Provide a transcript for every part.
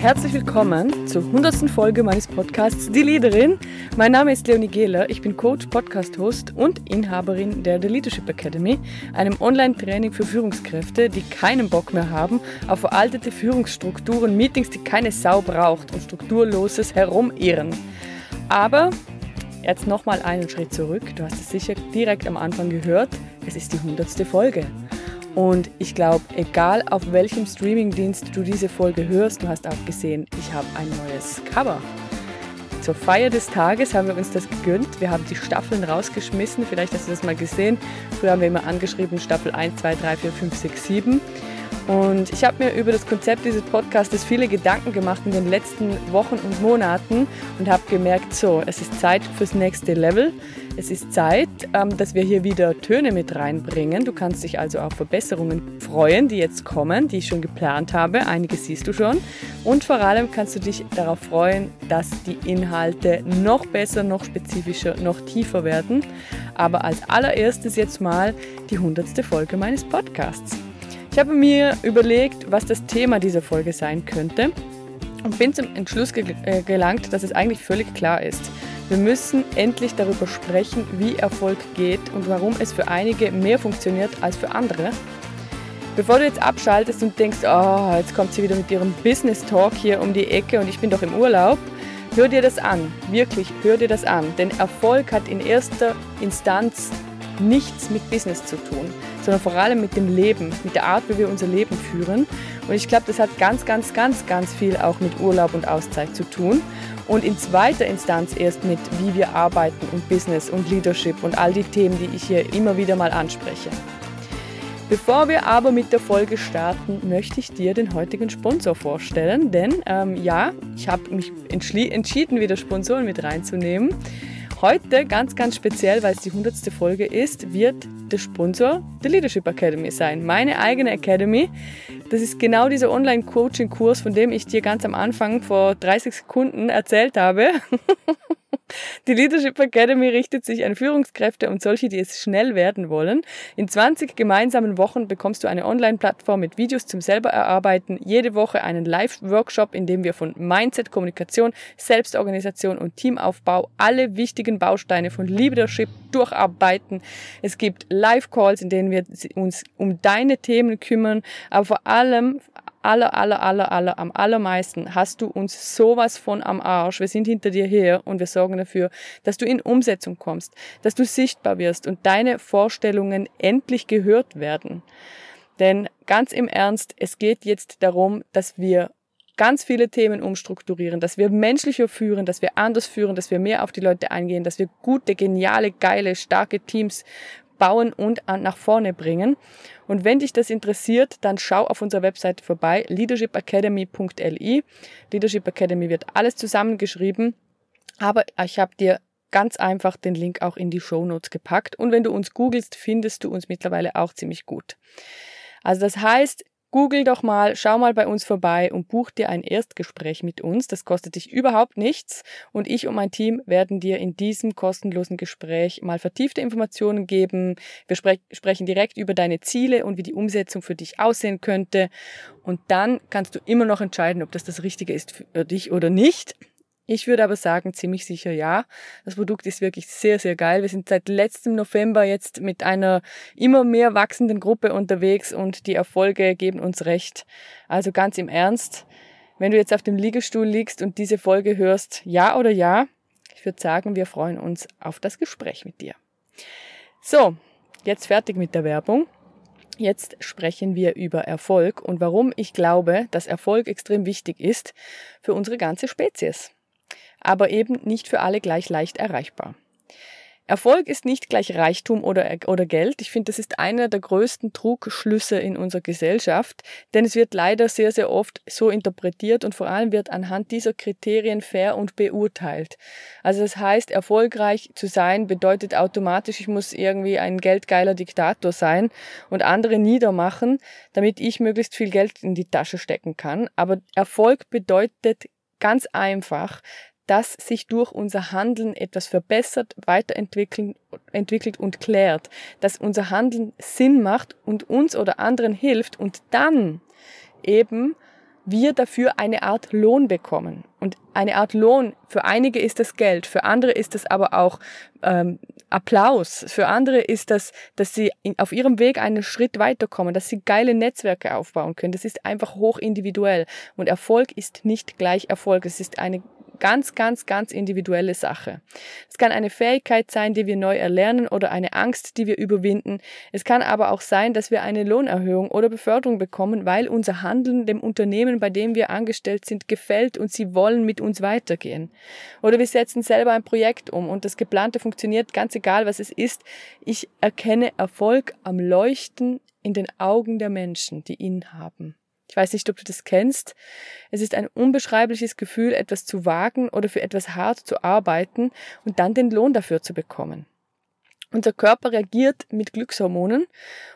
herzlich willkommen zur 100. Folge meines Podcasts Die Leaderin. Mein Name ist Leonie Gehler, ich bin Coach, Podcast-Host und Inhaberin der The Leadership Academy, einem Online-Training für Führungskräfte, die keinen Bock mehr haben auf veraltete Führungsstrukturen, Meetings, die keine Sau braucht und strukturloses Herumirren. Aber jetzt nochmal einen Schritt zurück, du hast es sicher direkt am Anfang gehört, es ist die 100. Folge. Und ich glaube, egal auf welchem Streamingdienst du diese Folge hörst, du hast auch gesehen, ich habe ein neues Cover. Zur Feier des Tages haben wir uns das gegönnt. Wir haben die Staffeln rausgeschmissen. Vielleicht hast du das mal gesehen. Früher haben wir immer angeschrieben Staffel 1, 2, 3, 4, 5, 6, 7. Und ich habe mir über das Konzept dieses Podcasts viele Gedanken gemacht in den letzten Wochen und Monaten und habe gemerkt, so, es ist Zeit fürs nächste Level. Es ist Zeit, ähm, dass wir hier wieder Töne mit reinbringen. Du kannst dich also auf Verbesserungen freuen, die jetzt kommen, die ich schon geplant habe. Einige siehst du schon. Und vor allem kannst du dich darauf freuen, dass die Inhalte noch besser, noch spezifischer, noch tiefer werden. Aber als allererstes jetzt mal die hundertste Folge meines Podcasts. Ich habe mir überlegt, was das Thema dieser Folge sein könnte und bin zum Entschluss äh, gelangt, dass es eigentlich völlig klar ist. Wir müssen endlich darüber sprechen, wie Erfolg geht und warum es für einige mehr funktioniert als für andere. Bevor du jetzt abschaltest und denkst, oh, jetzt kommt sie wieder mit ihrem Business Talk hier um die Ecke und ich bin doch im Urlaub, hör dir das an. Wirklich, hör dir das an. Denn Erfolg hat in erster Instanz nichts mit Business zu tun, sondern vor allem mit dem Leben, mit der Art, wie wir unser Leben führen. Und ich glaube, das hat ganz, ganz, ganz, ganz viel auch mit Urlaub und Auszeit zu tun und in zweiter Instanz erst mit, wie wir arbeiten und Business und Leadership und all die Themen, die ich hier immer wieder mal anspreche. Bevor wir aber mit der Folge starten, möchte ich dir den heutigen Sponsor vorstellen, denn ähm, ja, ich habe mich entschieden, wieder Sponsoren mit reinzunehmen. Heute ganz, ganz speziell, weil es die 100. Folge ist, wird der Sponsor der Leadership Academy sein. Meine eigene Academy. Das ist genau dieser Online-Coaching-Kurs, von dem ich dir ganz am Anfang vor 30 Sekunden erzählt habe. Die Leadership Academy richtet sich an Führungskräfte und solche, die es schnell werden wollen. In 20 gemeinsamen Wochen bekommst du eine Online-Plattform mit Videos zum selber erarbeiten, jede Woche einen Live-Workshop, in dem wir von Mindset, Kommunikation, Selbstorganisation und Teamaufbau alle wichtigen Bausteine von Leadership durcharbeiten. Es gibt Live-Calls, in denen wir uns um deine Themen kümmern, aber vor allem aller, aller, aller, aller, am allermeisten hast du uns sowas von am Arsch. Wir sind hinter dir her und wir sorgen dafür, dass du in Umsetzung kommst, dass du sichtbar wirst und deine Vorstellungen endlich gehört werden. Denn ganz im Ernst, es geht jetzt darum, dass wir ganz viele Themen umstrukturieren, dass wir menschlicher führen, dass wir anders führen, dass wir mehr auf die Leute eingehen, dass wir gute, geniale, geile, starke Teams bauen und nach vorne bringen. Und wenn dich das interessiert, dann schau auf unserer Webseite vorbei, leadershipacademy.li. Leadership Academy wird alles zusammengeschrieben, aber ich habe dir ganz einfach den Link auch in die Show Notes gepackt. Und wenn du uns googelst, findest du uns mittlerweile auch ziemlich gut. Also das heißt, Google doch mal, schau mal bei uns vorbei und buch dir ein Erstgespräch mit uns. Das kostet dich überhaupt nichts und ich und mein Team werden dir in diesem kostenlosen Gespräch mal vertiefte Informationen geben. Wir spre sprechen direkt über deine Ziele und wie die Umsetzung für dich aussehen könnte und dann kannst du immer noch entscheiden, ob das das Richtige ist für dich oder nicht. Ich würde aber sagen, ziemlich sicher ja. Das Produkt ist wirklich sehr, sehr geil. Wir sind seit letztem November jetzt mit einer immer mehr wachsenden Gruppe unterwegs und die Erfolge geben uns recht. Also ganz im Ernst, wenn du jetzt auf dem Liegestuhl liegst und diese Folge hörst, ja oder ja, ich würde sagen, wir freuen uns auf das Gespräch mit dir. So, jetzt fertig mit der Werbung. Jetzt sprechen wir über Erfolg und warum ich glaube, dass Erfolg extrem wichtig ist für unsere ganze Spezies aber eben nicht für alle gleich leicht erreichbar. Erfolg ist nicht gleich Reichtum oder, oder Geld. Ich finde, das ist einer der größten Trugschlüsse in unserer Gesellschaft, denn es wird leider sehr, sehr oft so interpretiert und vor allem wird anhand dieser Kriterien fair und beurteilt. Also das heißt, erfolgreich zu sein bedeutet automatisch, ich muss irgendwie ein geldgeiler Diktator sein und andere niedermachen, damit ich möglichst viel Geld in die Tasche stecken kann. Aber Erfolg bedeutet ganz einfach, dass sich durch unser Handeln etwas verbessert, weiterentwickelt entwickelt und klärt, dass unser Handeln Sinn macht und uns oder anderen hilft und dann eben wir dafür eine Art Lohn bekommen. Und eine Art Lohn, für einige ist das Geld, für andere ist das aber auch ähm, Applaus, für andere ist das, dass sie auf ihrem Weg einen Schritt weiterkommen, dass sie geile Netzwerke aufbauen können. Das ist einfach hoch individuell. Und Erfolg ist nicht gleich Erfolg. Es ist eine ganz, ganz, ganz individuelle Sache. Es kann eine Fähigkeit sein, die wir neu erlernen oder eine Angst, die wir überwinden. Es kann aber auch sein, dass wir eine Lohnerhöhung oder Beförderung bekommen, weil unser Handeln dem Unternehmen, bei dem wir angestellt sind, gefällt und sie wollen mit uns weitergehen. Oder wir setzen selber ein Projekt um und das geplante funktioniert, ganz egal was es ist. Ich erkenne Erfolg am Leuchten in den Augen der Menschen, die ihn haben. Ich weiß nicht, ob du das kennst. Es ist ein unbeschreibliches Gefühl, etwas zu wagen oder für etwas hart zu arbeiten und dann den Lohn dafür zu bekommen. Unser Körper reagiert mit Glückshormonen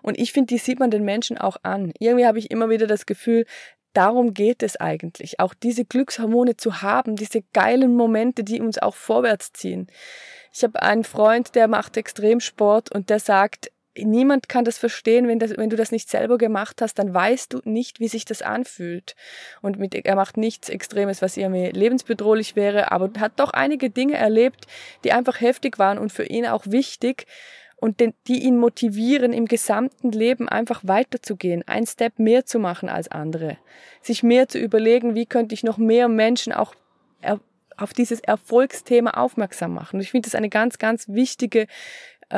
und ich finde, die sieht man den Menschen auch an. Irgendwie habe ich immer wieder das Gefühl, darum geht es eigentlich, auch diese Glückshormone zu haben, diese geilen Momente, die uns auch vorwärts ziehen. Ich habe einen Freund, der macht Extremsport und der sagt, niemand kann das verstehen, wenn, das, wenn du das nicht selber gemacht hast, dann weißt du nicht, wie sich das anfühlt. Und mit, er macht nichts Extremes, was irgendwie lebensbedrohlich wäre, aber hat doch einige Dinge erlebt, die einfach heftig waren und für ihn auch wichtig und den, die ihn motivieren, im gesamten Leben einfach weiterzugehen, ein Step mehr zu machen als andere, sich mehr zu überlegen, wie könnte ich noch mehr Menschen auch auf dieses Erfolgsthema aufmerksam machen. Und ich finde das eine ganz, ganz wichtige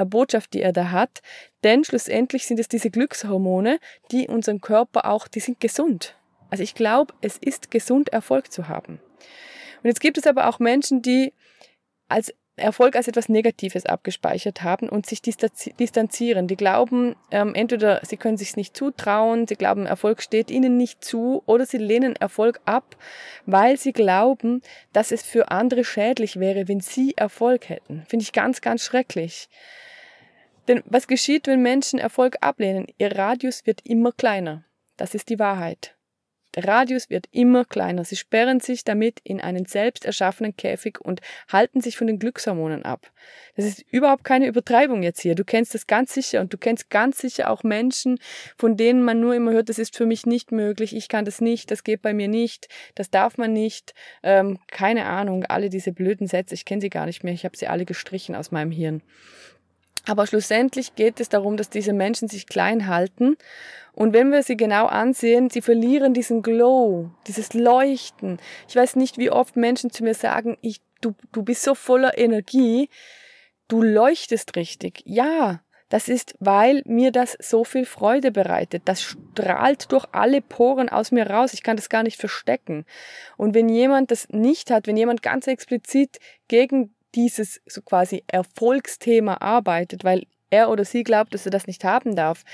Botschaft, die er da hat. Denn schlussendlich sind es diese Glückshormone, die unseren Körper auch, die sind gesund. Also ich glaube, es ist gesund, Erfolg zu haben. Und jetzt gibt es aber auch Menschen, die als Erfolg als etwas Negatives abgespeichert haben und sich distanzieren. Die glauben, ähm, entweder sie können sich nicht zutrauen, sie glauben, Erfolg steht ihnen nicht zu oder sie lehnen Erfolg ab, weil sie glauben, dass es für andere schädlich wäre, wenn sie Erfolg hätten. Finde ich ganz, ganz schrecklich. Denn was geschieht, wenn Menschen Erfolg ablehnen? Ihr Radius wird immer kleiner. Das ist die Wahrheit. Der Radius wird immer kleiner. Sie sperren sich damit in einen selbst erschaffenen Käfig und halten sich von den Glückshormonen ab. Das ist überhaupt keine Übertreibung jetzt hier. Du kennst das ganz sicher und du kennst ganz sicher auch Menschen, von denen man nur immer hört, das ist für mich nicht möglich, ich kann das nicht, das geht bei mir nicht, das darf man nicht. Ähm, keine Ahnung, alle diese blöden Sätze, ich kenne sie gar nicht mehr, ich habe sie alle gestrichen aus meinem Hirn. Aber schlussendlich geht es darum, dass diese Menschen sich klein halten. Und wenn wir sie genau ansehen, sie verlieren diesen Glow, dieses Leuchten. Ich weiß nicht, wie oft Menschen zu mir sagen, ich, du, du bist so voller Energie, du leuchtest richtig. Ja, das ist, weil mir das so viel Freude bereitet. Das strahlt durch alle Poren aus mir raus. Ich kann das gar nicht verstecken. Und wenn jemand das nicht hat, wenn jemand ganz explizit gegen dieses so quasi Erfolgsthema arbeitet, weil er oder sie glaubt, dass er das nicht haben darf.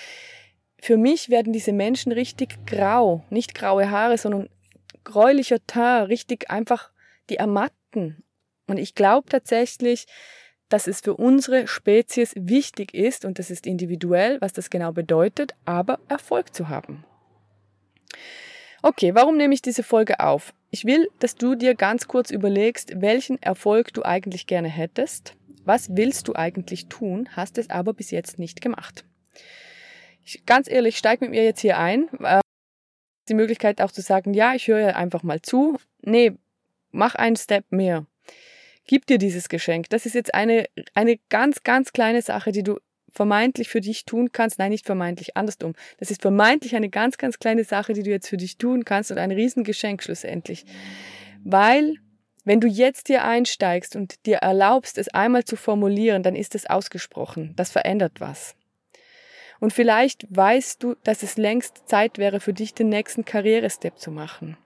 Für mich werden diese Menschen richtig grau, nicht graue Haare, sondern gräulicher Teint, richtig einfach die ermatten. Und ich glaube tatsächlich, dass es für unsere Spezies wichtig ist, und das ist individuell, was das genau bedeutet, aber Erfolg zu haben. Okay, warum nehme ich diese Folge auf? Ich will, dass du dir ganz kurz überlegst, welchen Erfolg du eigentlich gerne hättest. Was willst du eigentlich tun, hast es aber bis jetzt nicht gemacht. Ich, ganz ehrlich, steig mit mir jetzt hier ein. Äh, die Möglichkeit auch zu sagen, ja, ich höre einfach mal zu. Nee, mach einen Step mehr. Gib dir dieses Geschenk. Das ist jetzt eine, eine ganz, ganz kleine Sache, die du vermeintlich für dich tun kannst, nein, nicht vermeintlich, andersrum. Das ist vermeintlich eine ganz, ganz kleine Sache, die du jetzt für dich tun kannst und ein Riesengeschenk schlussendlich. Weil, wenn du jetzt hier einsteigst und dir erlaubst, es einmal zu formulieren, dann ist es ausgesprochen. Das verändert was. Und vielleicht weißt du, dass es längst Zeit wäre für dich, den nächsten Karrierestep zu machen.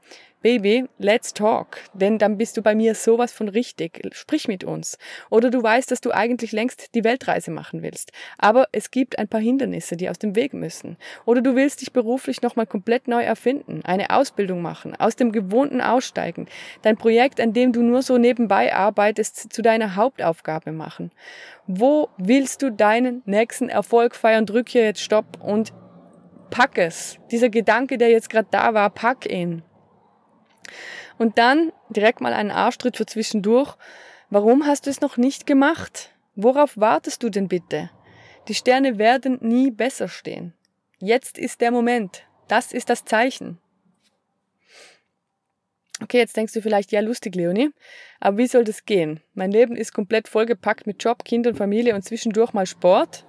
Baby, let's talk, denn dann bist du bei mir sowas von richtig. Sprich mit uns. Oder du weißt, dass du eigentlich längst die Weltreise machen willst, aber es gibt ein paar Hindernisse, die aus dem Weg müssen. Oder du willst dich beruflich nochmal komplett neu erfinden, eine Ausbildung machen, aus dem Gewohnten aussteigen, dein Projekt, an dem du nur so nebenbei arbeitest, zu deiner Hauptaufgabe machen. Wo willst du deinen nächsten Erfolg feiern? Drück hier jetzt Stopp und pack es. Dieser Gedanke, der jetzt gerade da war, pack ihn. Und dann direkt mal einen Arschtritt für zwischendurch. Warum hast du es noch nicht gemacht? Worauf wartest du denn bitte? Die Sterne werden nie besser stehen. Jetzt ist der Moment. Das ist das Zeichen. Okay, jetzt denkst du vielleicht, ja, lustig, Leonie, aber wie soll das gehen? Mein Leben ist komplett vollgepackt mit Job, Kind und Familie und zwischendurch mal Sport.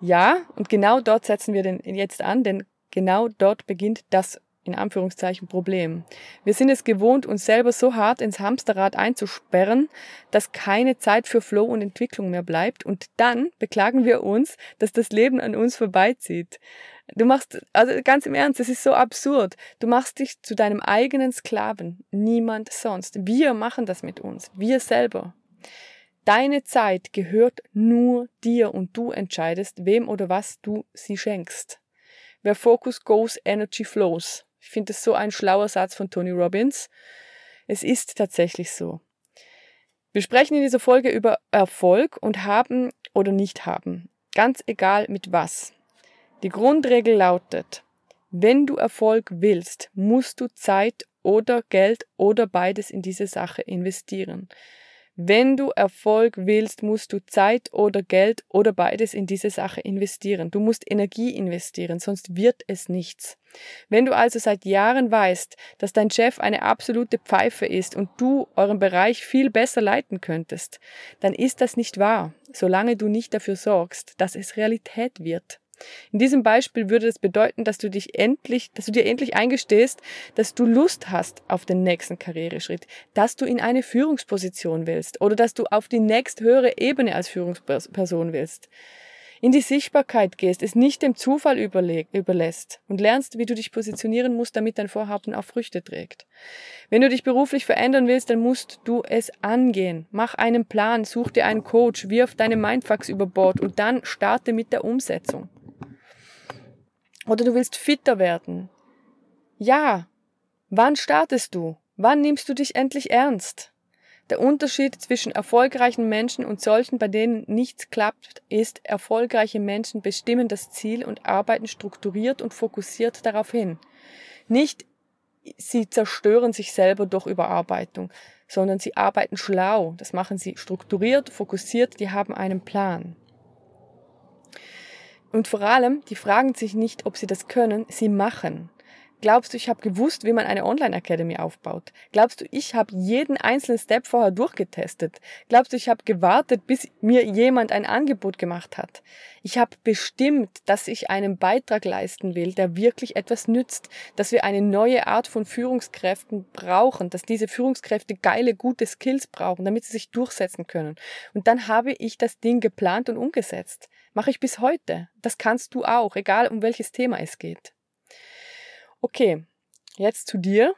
Ja, und genau dort setzen wir den jetzt an, denn genau dort beginnt das in Anführungszeichen Problem. Wir sind es gewohnt, uns selber so hart ins Hamsterrad einzusperren, dass keine Zeit für Flow und Entwicklung mehr bleibt und dann beklagen wir uns, dass das Leben an uns vorbeizieht. Du machst, also ganz im Ernst, es ist so absurd. Du machst dich zu deinem eigenen Sklaven, niemand sonst. Wir machen das mit uns, wir selber. Deine Zeit gehört nur dir und du entscheidest, wem oder was du sie schenkst. Where focus goes, energy flows. Ich finde es so ein schlauer Satz von Tony Robbins. Es ist tatsächlich so. Wir sprechen in dieser Folge über Erfolg und haben oder nicht haben. Ganz egal mit was. Die Grundregel lautet, wenn du Erfolg willst, musst du Zeit oder Geld oder beides in diese Sache investieren. Wenn du Erfolg willst, musst du Zeit oder Geld oder beides in diese Sache investieren. Du musst Energie investieren, sonst wird es nichts. Wenn du also seit Jahren weißt, dass dein Chef eine absolute Pfeife ist und du euren Bereich viel besser leiten könntest, dann ist das nicht wahr, solange du nicht dafür sorgst, dass es Realität wird. In diesem Beispiel würde das bedeuten, dass du dich endlich, dass du dir endlich eingestehst, dass du Lust hast auf den nächsten Karriereschritt, dass du in eine Führungsposition willst oder dass du auf die nächsthöhere Ebene als Führungsperson willst. In die Sichtbarkeit gehst, es nicht dem Zufall überlässt und lernst, wie du dich positionieren musst, damit dein Vorhaben auch Früchte trägt. Wenn du dich beruflich verändern willst, dann musst du es angehen. Mach einen Plan, such dir einen Coach, wirf deine Mindfucks über Bord und dann starte mit der Umsetzung. Oder du willst fitter werden. Ja. Wann startest du? Wann nimmst du dich endlich ernst? Der Unterschied zwischen erfolgreichen Menschen und solchen, bei denen nichts klappt, ist, erfolgreiche Menschen bestimmen das Ziel und arbeiten strukturiert und fokussiert darauf hin. Nicht sie zerstören sich selber durch Überarbeitung, sondern sie arbeiten schlau. Das machen sie strukturiert, fokussiert, die haben einen Plan. Und vor allem, die fragen sich nicht, ob sie das können, sie machen. Glaubst du, ich habe gewusst, wie man eine Online-Academy aufbaut? Glaubst du, ich habe jeden einzelnen Step vorher durchgetestet? Glaubst du, ich habe gewartet, bis mir jemand ein Angebot gemacht hat? Ich habe bestimmt, dass ich einen Beitrag leisten will, der wirklich etwas nützt, dass wir eine neue Art von Führungskräften brauchen, dass diese Führungskräfte geile, gute Skills brauchen, damit sie sich durchsetzen können. Und dann habe ich das Ding geplant und umgesetzt. Mache ich bis heute. Das kannst du auch, egal um welches Thema es geht. Okay, jetzt zu dir.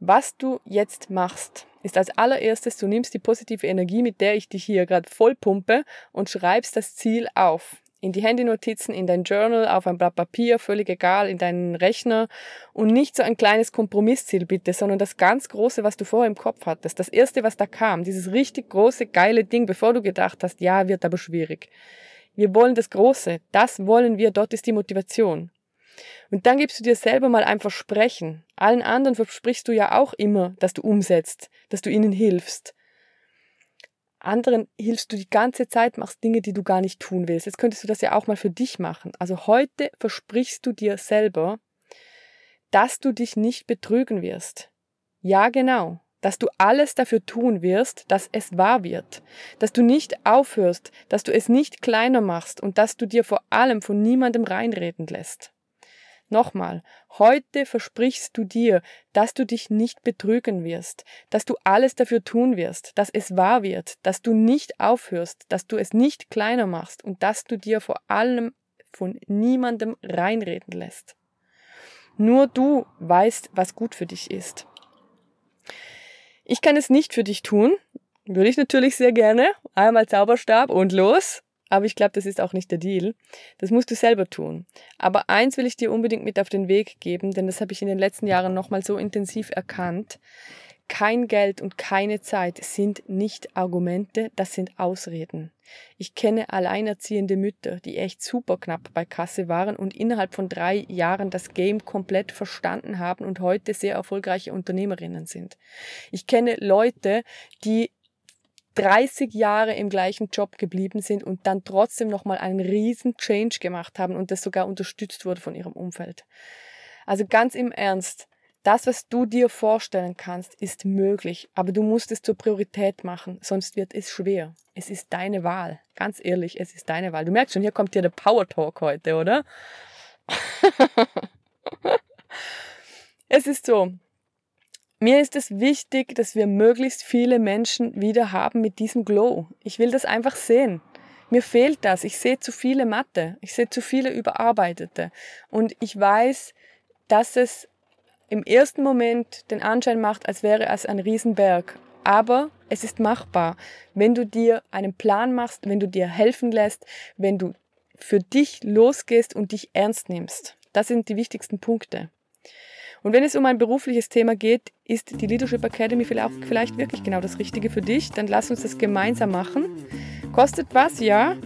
Was du jetzt machst, ist als allererstes, du nimmst die positive Energie, mit der ich dich hier gerade voll pumpe und schreibst das Ziel auf. In die Handynotizen, in dein Journal, auf ein Blatt Papier, völlig egal, in deinen Rechner und nicht so ein kleines Kompromissziel bitte, sondern das ganz große, was du vorher im Kopf hattest. Das erste, was da kam, dieses richtig große, geile Ding, bevor du gedacht hast, ja, wird aber schwierig. Wir wollen das Große, das wollen wir, dort ist die Motivation. Und dann gibst du dir selber mal ein Versprechen. Allen anderen versprichst du ja auch immer, dass du umsetzt, dass du ihnen hilfst. Anderen hilfst du die ganze Zeit, machst Dinge, die du gar nicht tun willst. Jetzt könntest du das ja auch mal für dich machen. Also heute versprichst du dir selber, dass du dich nicht betrügen wirst. Ja, genau. Dass du alles dafür tun wirst, dass es wahr wird. Dass du nicht aufhörst, dass du es nicht kleiner machst und dass du dir vor allem von niemandem reinreden lässt. Nochmal, heute versprichst du dir, dass du dich nicht betrügen wirst, dass du alles dafür tun wirst, dass es wahr wird, dass du nicht aufhörst, dass du es nicht kleiner machst und dass du dir vor allem von niemandem reinreden lässt. Nur du weißt, was gut für dich ist. Ich kann es nicht für dich tun, würde ich natürlich sehr gerne. Einmal Zauberstab und los. Aber ich glaube, das ist auch nicht der Deal. Das musst du selber tun. Aber eins will ich dir unbedingt mit auf den Weg geben, denn das habe ich in den letzten Jahren nochmal so intensiv erkannt. Kein Geld und keine Zeit sind nicht Argumente, das sind Ausreden. Ich kenne alleinerziehende Mütter, die echt super knapp bei Kasse waren und innerhalb von drei Jahren das Game komplett verstanden haben und heute sehr erfolgreiche Unternehmerinnen sind. Ich kenne Leute, die 30 Jahre im gleichen Job geblieben sind und dann trotzdem nochmal einen riesen Change gemacht haben und das sogar unterstützt wurde von ihrem Umfeld. Also ganz im Ernst, Das, was du dir vorstellen kannst, ist möglich, aber du musst es zur Priorität machen, sonst wird es schwer. Es ist deine Wahl. Ganz ehrlich, es ist deine Wahl. Du merkst schon, hier kommt dir der Power Talk heute, oder? es ist so. Mir ist es wichtig, dass wir möglichst viele Menschen wieder haben mit diesem Glow. Ich will das einfach sehen. Mir fehlt das. Ich sehe zu viele Mathe. Ich sehe zu viele Überarbeitete. Und ich weiß, dass es im ersten Moment den Anschein macht, als wäre es ein Riesenberg. Aber es ist machbar, wenn du dir einen Plan machst, wenn du dir helfen lässt, wenn du für dich losgehst und dich ernst nimmst. Das sind die wichtigsten Punkte. Und wenn es um ein berufliches Thema geht, ist die Leadership Academy vielleicht wirklich genau das Richtige für dich. Dann lass uns das gemeinsam machen. Kostet was, ja.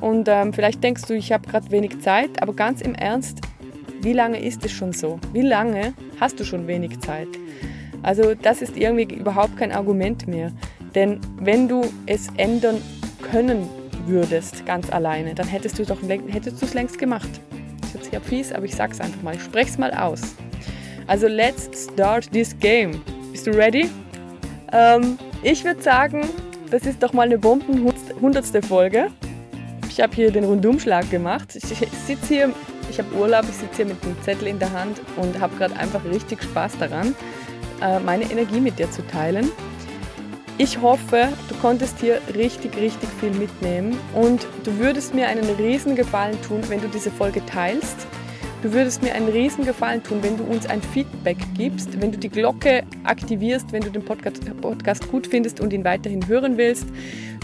Und ähm, vielleicht denkst du, ich habe gerade wenig Zeit, aber ganz im Ernst, wie lange ist es schon so? Wie lange hast du schon wenig Zeit? Also das ist irgendwie überhaupt kein Argument mehr. Denn wenn du es ändern können würdest, ganz alleine, dann hättest du doch hättest du es längst gemacht. Das ist jetzt hier fies, aber ich sag's einfach mal. Ich spreche mal aus. Also let's start this game. Bist du ready? Ähm, ich würde sagen, das ist doch mal eine Bomben hundertste Folge. Ich habe hier den Rundumschlag gemacht. Ich, ich sitze hier, ich habe Urlaub, ich sitze hier mit einem Zettel in der Hand und habe gerade einfach richtig Spaß daran, äh, meine Energie mit dir zu teilen. Ich hoffe, du konntest hier richtig, richtig viel mitnehmen und du würdest mir einen riesen Gefallen tun, wenn du diese Folge teilst Du würdest mir einen riesen Gefallen tun, wenn du uns ein Feedback gibst, wenn du die Glocke aktivierst, wenn du den Podcast, gut findest und ihn weiterhin hören willst.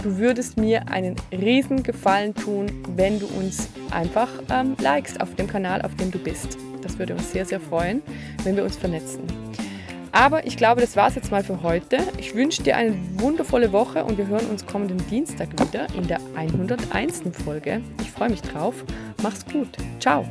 Du würdest mir einen riesen Gefallen tun, wenn du uns einfach ähm, likest auf dem Kanal, auf dem du bist. Das würde uns sehr, sehr freuen, wenn wir uns vernetzen. Aber ich glaube, das war es jetzt mal für heute. Ich wünsche dir eine wundervolle Woche und wir hören uns kommenden Dienstag wieder in der 101. Folge. Ich freue mich drauf. Mach's gut. Ciao.